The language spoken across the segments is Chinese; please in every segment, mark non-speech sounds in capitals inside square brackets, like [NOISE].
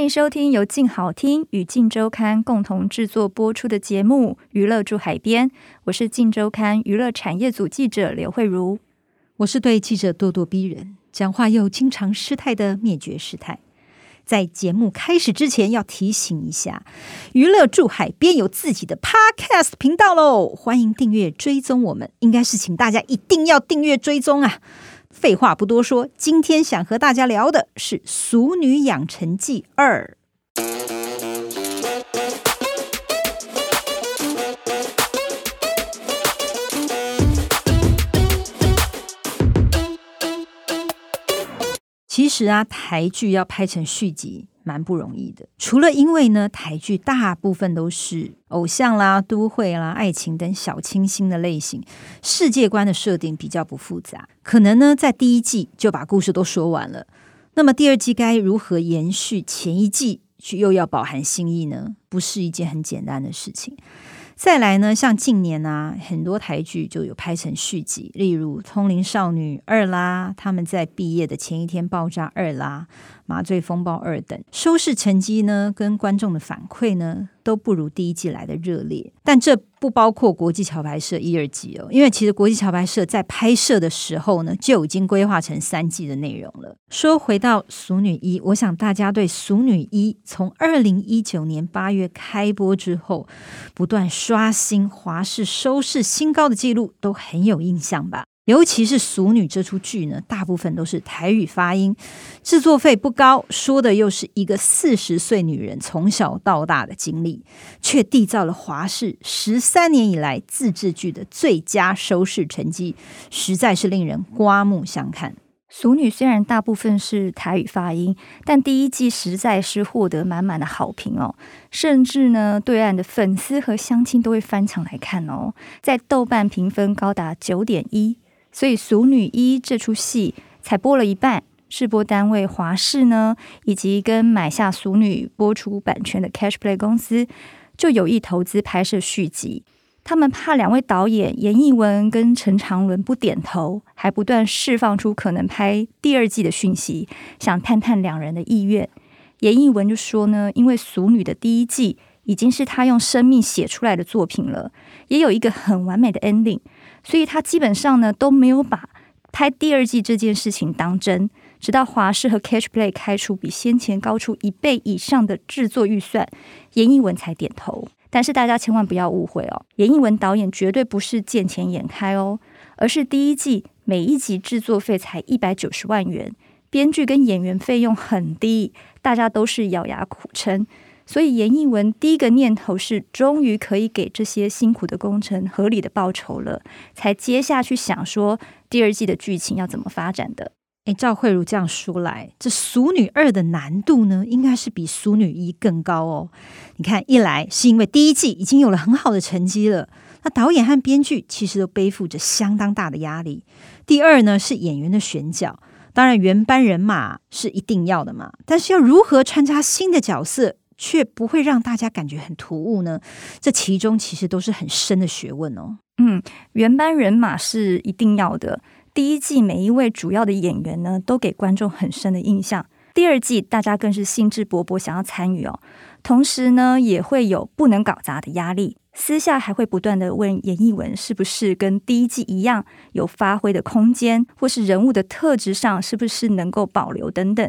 欢迎收听由静好听与静周刊共同制作播出的节目《娱乐住海边》，我是静周刊娱乐产业组记者刘慧茹，我是对记者咄咄逼人、讲话又经常失态的灭绝师太。在节目开始之前，要提醒一下，《娱乐住海边》有自己的 Podcast 频道喽，欢迎订阅追踪我们。应该是请大家一定要订阅追踪啊！废话不多说，今天想和大家聊的是《俗女养成记二》。其实啊，台剧要拍成续集蛮不容易的。除了因为呢，台剧大部分都是偶像啦、都会啦、爱情等小清新的类型，世界观的设定比较不复杂，可能呢在第一季就把故事都说完了。那么第二季该如何延续前一季，却又要饱含新意呢？不是一件很简单的事情。再来呢，像近年啊，很多台剧就有拍成续集，例如《通灵少女二》啦，他们在毕业的前一天爆炸二啦。麻醉风暴二等收视成绩呢，跟观众的反馈呢，都不如第一季来的热烈。但这不包括国际桥牌社一二季哦，因为其实国际桥牌社在拍摄的时候呢，就已经规划成三季的内容了。说回到《俗女一》，我想大家对《俗女一》从二零一九年八月开播之后，不断刷新华视收视新高的记录，都很有印象吧？尤其是《俗女》这出剧呢，大部分都是台语发音，制作费不高，说的又是一个四十岁女人从小到大的经历，却缔造了华视十三年以来自制剧的最佳收视成绩，实在是令人刮目相看。《俗女》虽然大部分是台语发音，但第一季实在是获得满满的好评哦，甚至呢，对岸的粉丝和乡亲都会翻墙来看哦，在豆瓣评分高达九点一。所以《俗女一》这出戏才播了一半，制播单位华视呢，以及跟买下《俗女》播出版权的 Cashplay 公司，就有意投资拍摄续集。他们怕两位导演严艺文跟陈长伦不点头，还不断释放出可能拍第二季的讯息，想探探两人的意愿。严艺文就说呢，因为《俗女》的第一季已经是他用生命写出来的作品了，也有一个很完美的 ending。所以他基本上呢都没有把拍第二季这件事情当真，直到华视和 Catch Play 开出比先前高出一倍以上的制作预算，严艺文才点头。但是大家千万不要误会哦，严艺文导演绝对不是见钱眼开哦，而是第一季每一集制作费才一百九十万元，编剧跟演员费用很低，大家都是咬牙苦撑。所以严艺文第一个念头是，终于可以给这些辛苦的工程合理的报酬了，才接下去想说第二季的剧情要怎么发展的。诶，照慧如这样说来，这《俗女二》的难度呢，应该是比《俗女一》更高哦。你看，一来是因为第一季已经有了很好的成绩了，那导演和编剧其实都背负着相当大的压力；第二呢，是演员的选角，当然原班人马是一定要的嘛，但是要如何穿插新的角色，却不会让大家感觉很突兀呢？这其中其实都是很深的学问哦。嗯，原班人马是一定要的。第一季每一位主要的演员呢，都给观众很深的印象。第二季大家更是兴致勃勃想要参与哦。同时呢，也会有不能搞砸的压力。私下还会不断的问严艺文，是不是跟第一季一样有发挥的空间，或是人物的特质上是不是能够保留等等。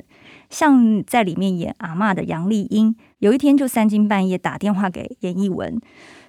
像在里面演阿嬷的杨丽英，有一天就三更半夜打电话给严艺文，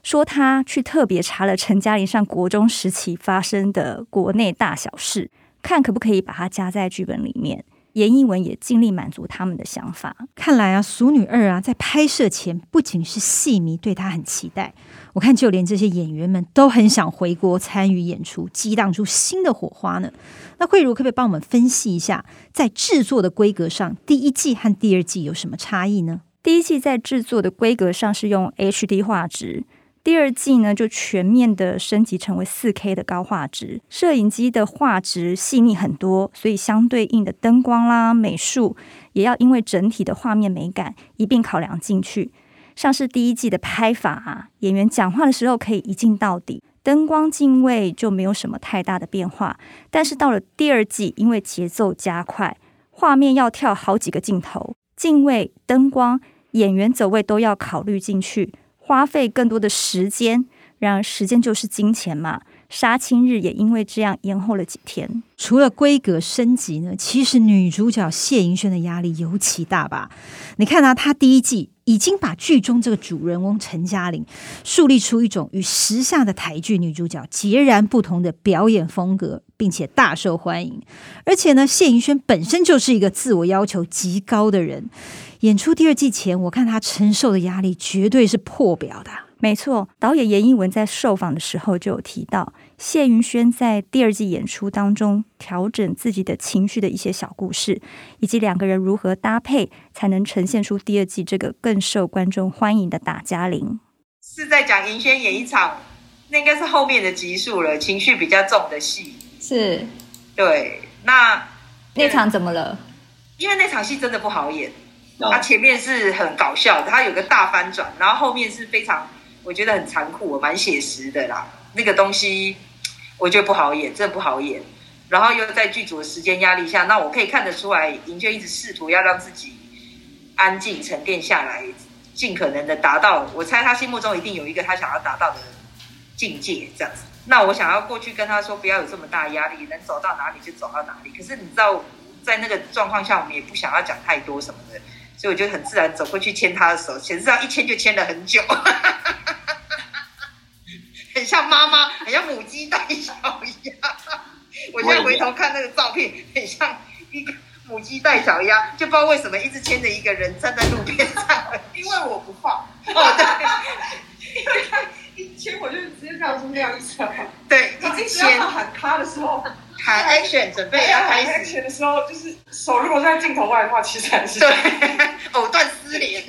说他去特别查了陈嘉玲上国中时期发生的国内大小事，看可不可以把它加在剧本里面。严艺文也尽力满足他们的想法。看来啊，《俗女二》啊，在拍摄前不仅是戏迷对她很期待，我看就连这些演员们都很想回国参与演出，激荡出新的火花呢。那慧茹可不可以帮我们分析一下，在制作的规格上，第一季和第二季有什么差异呢？第一季在制作的规格上是用 HD 画质。第二季呢，就全面的升级成为四 K 的高画质，摄影机的画质细腻很多，所以相对应的灯光啦、美术也要因为整体的画面美感一并考量进去。像是第一季的拍法啊，演员讲话的时候可以一镜到底，灯光镜位就没有什么太大的变化。但是到了第二季，因为节奏加快，画面要跳好几个镜头，镜位、灯光、演员走位都要考虑进去。花费更多的时间，然而时间就是金钱嘛。杀青日也因为这样延后了几天。除了规格升级呢，其实女主角谢盈萱的压力尤其大吧？你看啊，她第一季已经把剧中这个主人翁陈嘉玲树立出一种与时下的台剧女主角截然不同的表演风格，并且大受欢迎。而且呢，谢盈萱本身就是一个自我要求极高的人。演出第二季前，我看她承受的压力绝对是破表的。没错，导演严艺文在受访的时候就有提到，谢云轩在第二季演出当中调整自己的情绪的一些小故事，以及两个人如何搭配，才能呈现出第二季这个更受观众欢迎的打嘉玲。是在讲盈萱演一场，那应该是后面的集数了，情绪比较重的戏。是，对，那那场怎么了？因为那场戏真的不好演。他前面是很搞笑的，他有个大翻转，然后后面是非常，我觉得很残酷，我蛮写实的啦。那个东西我觉得不好演，真的不好演。然后又在剧组的时间压力下，那我可以看得出来，盈萱一直试图要让自己安静沉淀下来，尽可能的达到。我猜他心目中一定有一个他想要达到的境界，这样子。那我想要过去跟他说，不要有这么大压力，能走到哪里就走到哪里。可是你知道，在那个状况下，我们也不想要讲太多什么的。所以我就很自然走过去牵他的手，实际上一牵就牵了很久，[LAUGHS] 很像妈妈，很像母鸡带小鸭。我现在回头看那个照片，很像一个母鸡带小鸭，就不知道为什么一直牵着一个人站在路边上，[LAUGHS] 因为我不放。哦，对，因为他一牵我就直接绕出那样子。[LAUGHS] 对，一直牵。喊他的时候。喊 action，准备要开始的时候，就是手如果在镜头外的话，其实还是对 [LAUGHS] 藕断丝连。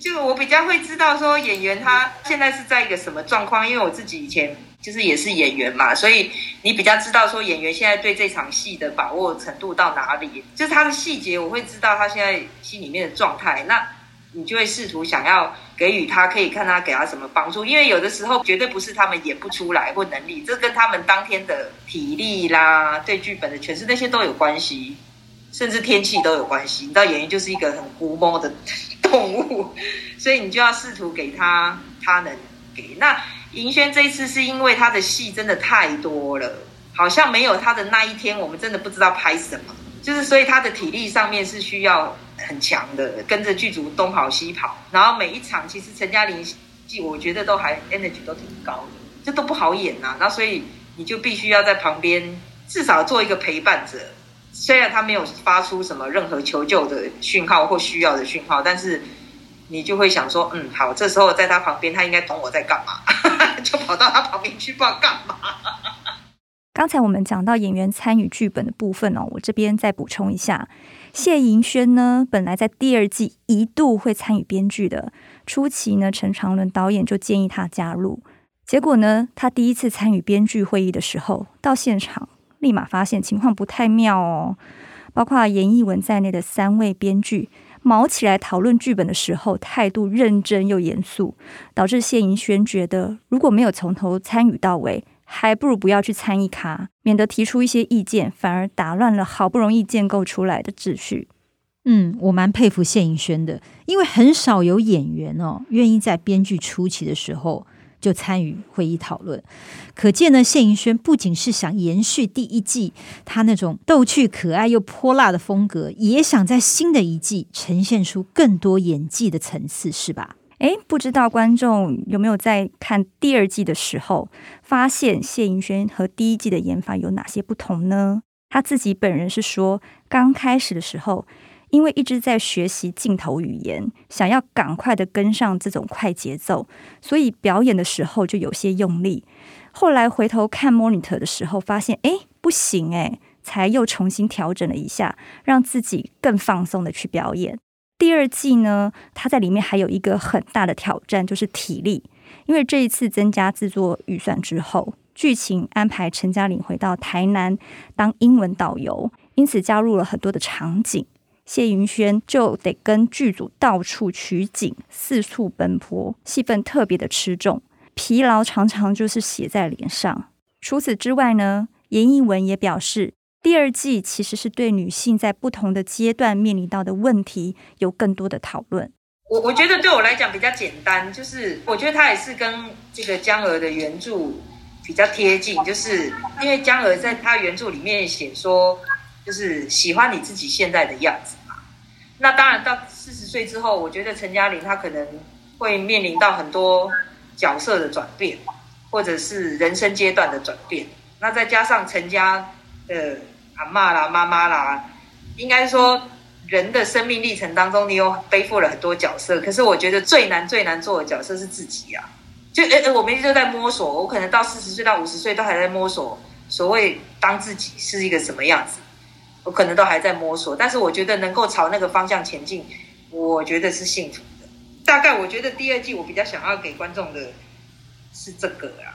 就我比较会知道说演员他现在是在一个什么状况，因为我自己以前就是也是演员嘛，所以你比较知道说演员现在对这场戏的把握程度到哪里，就是他的细节，我会知道他现在心里面的状态。那。你就会试图想要给予他，可以看他给他什么帮助，因为有的时候绝对不是他们演不出来或能力，这跟他们当天的体力啦、对剧本的诠释那些都有关系，甚至天气都有关系。你知道演员就是一个很龟毛的动物，所以你就要试图给他他能给。那银轩这一次是因为他的戏真的太多了，好像没有他的那一天，我们真的不知道拍什么，就是所以他的体力上面是需要。很强的，跟着剧组东跑西跑，然后每一场其实陈嘉玲戏，我觉得都还 energy 都挺高的，这都不好演呐、啊。那所以你就必须要在旁边，至少做一个陪伴者。虽然他没有发出什么任何求救的讯号或需要的讯号，但是你就会想说，嗯，好，这时候在他旁边，他应该懂我在干嘛，[LAUGHS] 就跑到他旁边去，不知道干嘛。刚才我们讲到演员参与剧本的部分哦，我这边再补充一下。谢盈萱呢，本来在第二季一度会参与编剧的，初期呢，陈长伦导演就建议他加入，结果呢，他第一次参与编剧会议的时候，到现场立马发现情况不太妙哦，包括严艺文在内的三位编剧卯起来讨论剧本的时候，态度认真又严肃，导致谢盈萱觉得如果没有从头参与到尾。还不如不要去参一咖，免得提出一些意见，反而打乱了好不容易建构出来的秩序。嗯，我蛮佩服谢盈萱的，因为很少有演员哦愿意在编剧初期的时候就参与会议讨论。可见呢，谢盈萱不仅是想延续第一季她那种逗趣、可爱又泼辣的风格，也想在新的一季呈现出更多演技的层次，是吧？哎，不知道观众有没有在看第二季的时候发现谢盈萱和第一季的演法有哪些不同呢？他自己本人是说，刚开始的时候，因为一直在学习镜头语言，想要赶快的跟上这种快节奏，所以表演的时候就有些用力。后来回头看 monitor 的时候，发现哎不行哎，才又重新调整了一下，让自己更放松的去表演。第二季呢，他在里面还有一个很大的挑战，就是体力，因为这一次增加制作预算之后。剧情安排陈嘉玲回到台南当英文导游，因此加入了很多的场景。谢云轩就得跟剧组到处取景，四处奔波，戏份特别的吃重，疲劳常常就是写在脸上。除此之外呢，严艺文也表示，第二季其实是对女性在不同的阶段面临到的问题有更多的讨论。我我觉得对我来讲比较简单，就是我觉得他也是跟这个江娥的原著。比较贴近，就是因为江娥在他原著里面写说，就是喜欢你自己现在的样子嘛。那当然到四十岁之后，我觉得陈嘉玲她可能会面临到很多角色的转变，或者是人生阶段的转变。那再加上陈家的阿妈啦、妈妈啦，应该说人的生命历程当中，你有背负了很多角色。可是我觉得最难最难做的角色是自己啊。就呃呃，我们一直都在摸索，我可能到四十岁到五十岁都还在摸索，所谓当自己是一个什么样子，我可能都还在摸索。但是我觉得能够朝那个方向前进，我觉得是幸福的。大概我觉得第二季我比较想要给观众的是这个啊。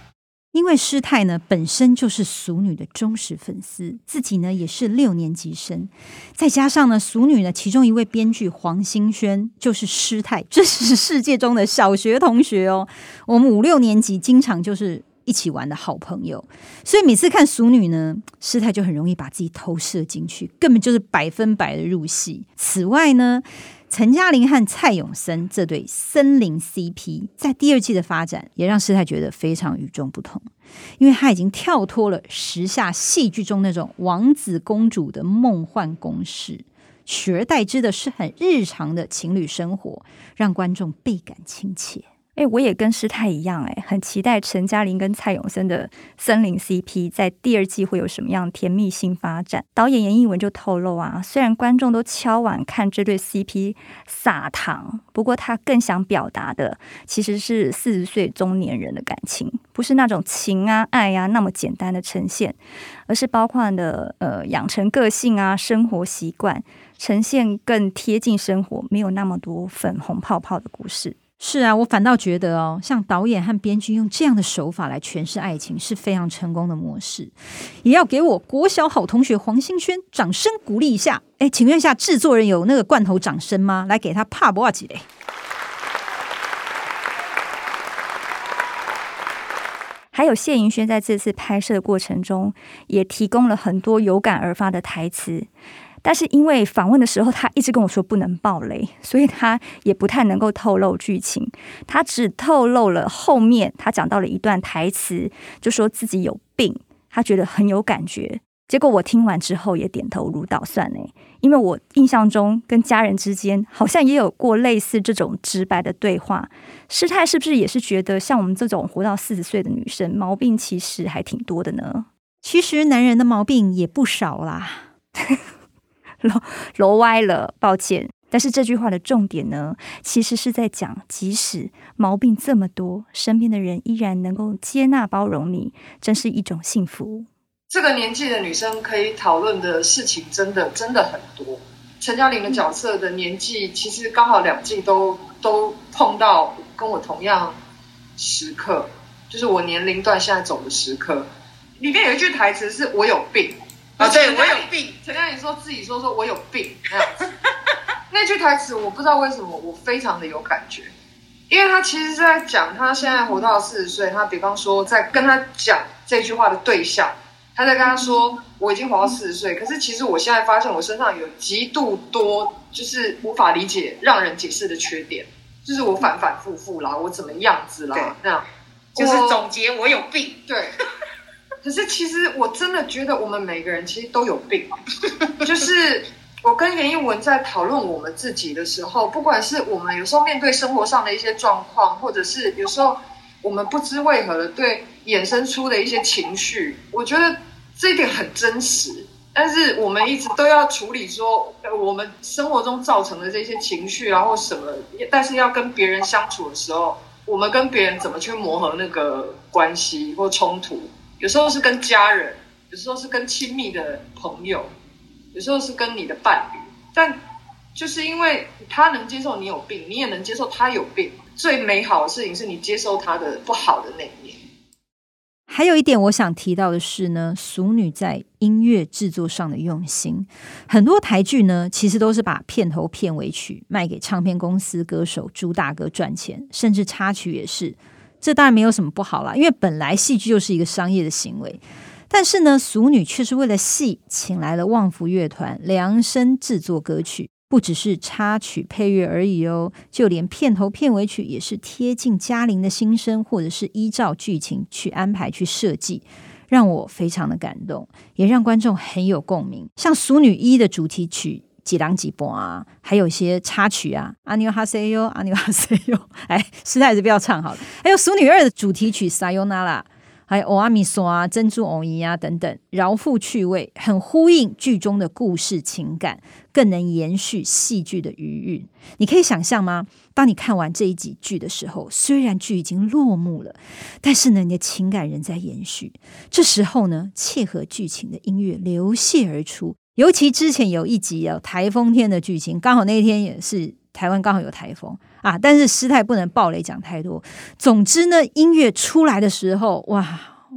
因为师太呢本身就是俗女的忠实粉丝，自己呢也是六年级生，再加上呢俗女呢其中一位编剧黄欣轩就是师太，这是世界中的小学同学哦。我们五六年级经常就是一起玩的好朋友，所以每次看俗女呢，师太就很容易把自己投射进去，根本就是百分百的入戏。此外呢。陈嘉玲和蔡永森这对森林 CP 在第二季的发展，也让师太觉得非常与众不同，因为他已经跳脱了时下戏剧中那种王子公主的梦幻公式，取而代之的是很日常的情侣生活，让观众倍感亲切。哎，我也跟师太一样，哎，很期待陈嘉玲跟蔡永森的森林 CP 在第二季会有什么样甜蜜新发展。导演严艺文就透露啊，虽然观众都敲碗看这对 CP 撒糖，不过他更想表达的其实是四十岁中年人的感情，不是那种情啊爱啊那么简单的呈现，而是包括的呃养成个性啊生活习惯，呈现更贴近生活，没有那么多粉红泡泡的故事。是啊，我反倒觉得哦，像导演和编剧用这样的手法来诠释爱情是非常成功的模式，也要给我国小好同学黄欣轩掌声鼓励一下。哎，请问一下制作人有那个罐头掌声吗？来给他帕波几嘞。[LAUGHS] 还有谢盈萱在这次拍摄的过程中也提供了很多有感而发的台词。但是因为访问的时候，他一直跟我说不能爆雷，所以他也不太能够透露剧情。他只透露了后面他讲到了一段台词，就说自己有病，他觉得很有感觉。结果我听完之后也点头如捣蒜呢，因为我印象中跟家人之间好像也有过类似这种直白的对话。师太是不是也是觉得像我们这种活到四十岁的女生，毛病其实还挺多的呢？其实男人的毛病也不少啦。[LAUGHS] 揉揉 [LAUGHS] 歪了，抱歉。但是这句话的重点呢，其实是在讲，即使毛病这么多，身边的人依然能够接纳包容你，真是一种幸福。这个年纪的女生可以讨论的事情，真的真的很多。陈嘉玲的角色的年纪，其实刚好两季都都碰到跟我同样时刻，就是我年龄段现在走的时刻。里面有一句台词是我有病。啊，对，我有病。陈嘉玲说自己说说我有病 [LAUGHS] 那样子，那句台词我不知道为什么我非常的有感觉，因为他其实是在讲他现在活到四十岁，他比方说在跟他讲这句话的对象，他在跟他说我已经活到四十岁，可是其实我现在发现我身上有极度多就是无法理解、让人解释的缺点，就是我反反复复啦，我怎么样子啦，那样。就是总结我有病，对。可是其实我真的觉得我们每个人其实都有病，[LAUGHS] 就是我跟严艺文在讨论我们自己的时候，不管是我们有时候面对生活上的一些状况，或者是有时候我们不知为何的对衍生出的一些情绪，我觉得这一点很真实。但是我们一直都要处理说，我们生活中造成的这些情绪然后什么，但是要跟别人相处的时候，我们跟别人怎么去磨合那个关系或冲突？有时候是跟家人，有时候是跟亲密的朋友，有时候是跟你的伴侣，但就是因为他能接受你有病，你也能接受他有病。最美好的事情是你接受他的不好的那一面。还有一点我想提到的是呢，俗女在音乐制作上的用心。很多台剧呢，其实都是把片头片尾曲卖给唱片公司、歌手、朱大哥赚钱，甚至插曲也是。这当然没有什么不好啦，因为本来戏剧就是一个商业的行为。但是呢，俗女却是为了戏请来了旺福乐团量身制作歌曲。不只是插曲配乐而已哦，就连片头片尾曲也是贴近嘉玲的心声，或者是依照剧情去安排去设计，让我非常的感动，也让观众很有共鸣。像《俗女一》的主题曲《几郎几波》啊，还有一些插曲啊，阿尼哈塞哟，阿尼哈塞哟，哎，实在还是不要唱好了。还有《俗女二》的主题曲《撒尤那拉》。还有欧阿米索啊、珍珠偶姨啊等等，饶富趣味，很呼应剧中的故事情感，更能延续戏剧的余韵。你可以想象吗？当你看完这一集剧的时候，虽然剧已经落幕了，但是呢，你的情感仍在延续。这时候呢，切合剧情的音乐流泻而出，尤其之前有一集有台风天的剧情，刚好那一天也是台湾刚好有台风。啊！但是师太不能爆雷讲太多。总之呢，音乐出来的时候，哇，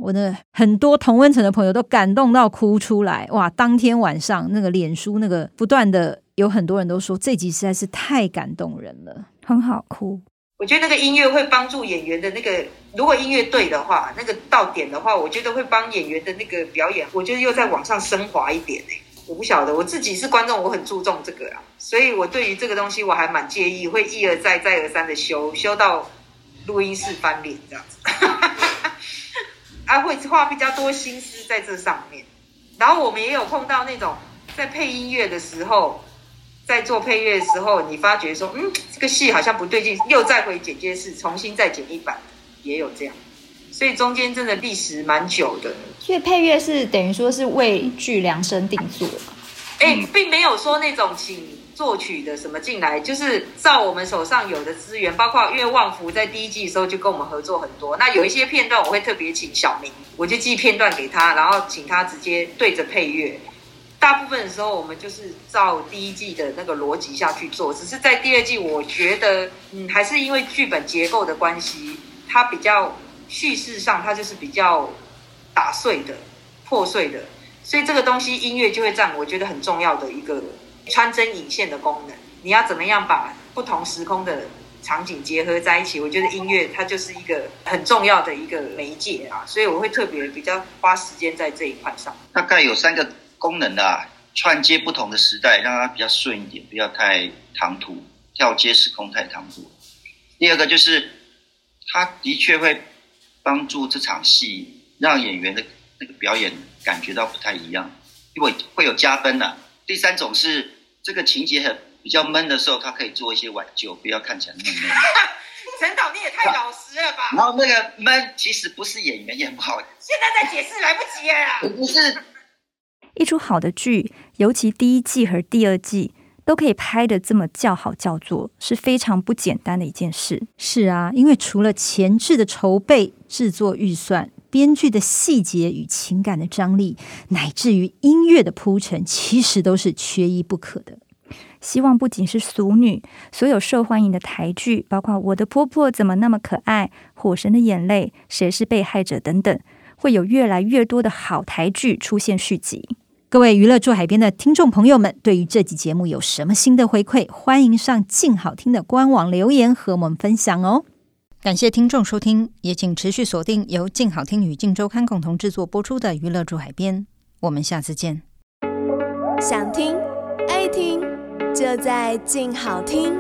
我的很多同温层的朋友都感动到哭出来。哇！当天晚上那个脸书那个不断的有很多人都说这集实在是太感动人了，很好哭。我觉得那个音乐会帮助演员的那个，如果音乐对的话，那个到点的话，我觉得会帮演员的那个表演，我觉得又再往上升华一点呢。我不晓得，我自己是观众，我很注重这个啊，所以我对于这个东西我还蛮介意，会一而再、再而三的修，修到录音室翻脸这样子，[LAUGHS] 啊，会花比较多心思在这上面。然后我们也有碰到那种在配音乐的时候，在做配乐的时候，你发觉说，嗯，这个戏好像不对劲，又再回剪接室重新再剪一版，也有这样。所以中间真的历史蛮久的。所以配乐是等于说是为剧量身定做的。哎、欸，并没有说那种请作曲的什么进来，就是照我们手上有的资源，包括因为旺福在第一季的时候就跟我们合作很多。那有一些片段我会特别请小明，我就寄片段给他，然后请他直接对着配乐。大部分的时候我们就是照第一季的那个逻辑下去做，只是在第二季，我觉得嗯，还是因为剧本结构的关系，它比较。叙事上，它就是比较打碎的、破碎的，所以这个东西音乐就会占我觉得很重要的一个穿针引线的功能。你要怎么样把不同时空的场景结合在一起？我觉得音乐它就是一个很重要的一个媒介啊，所以我会特别比较花时间在这一块上。大概有三个功能的啊，串接不同的时代，让它比较顺一点，不要太唐突，跳接时空太唐突。第二个就是，它的确会。帮助这场戏让演员的那个表演感觉到不太一样，因为会有加分的啊。第三种是这个情节很比较闷的时候，他可以做一些挽救，不要看起来那么闷。[LAUGHS] 陈导，你也太老实了吧？然后那个闷其实不是演员演不好，现在在解释来不及了。不是一出好的剧，尤其第一季和第二季。都可以拍的这么叫好叫座，是非常不简单的一件事。是啊，因为除了前置的筹备、制作预算、编剧的细节与情感的张力，乃至于音乐的铺陈，其实都是缺一不可的。希望不仅是俗女，所有受欢迎的台剧，包括《我的婆婆怎么那么可爱》、《火神的眼泪》、《谁是被害者》等等，会有越来越多的好台剧出现续集。各位娱乐住海边的听众朋友们，对于这集节目有什么新的回馈？欢迎上静好听的官网留言和我们分享哦。感谢听众收听，也请持续锁定由静好听与静周刊共同制作播出的《娱乐住海边》，我们下次见。想听爱听，就在静好听。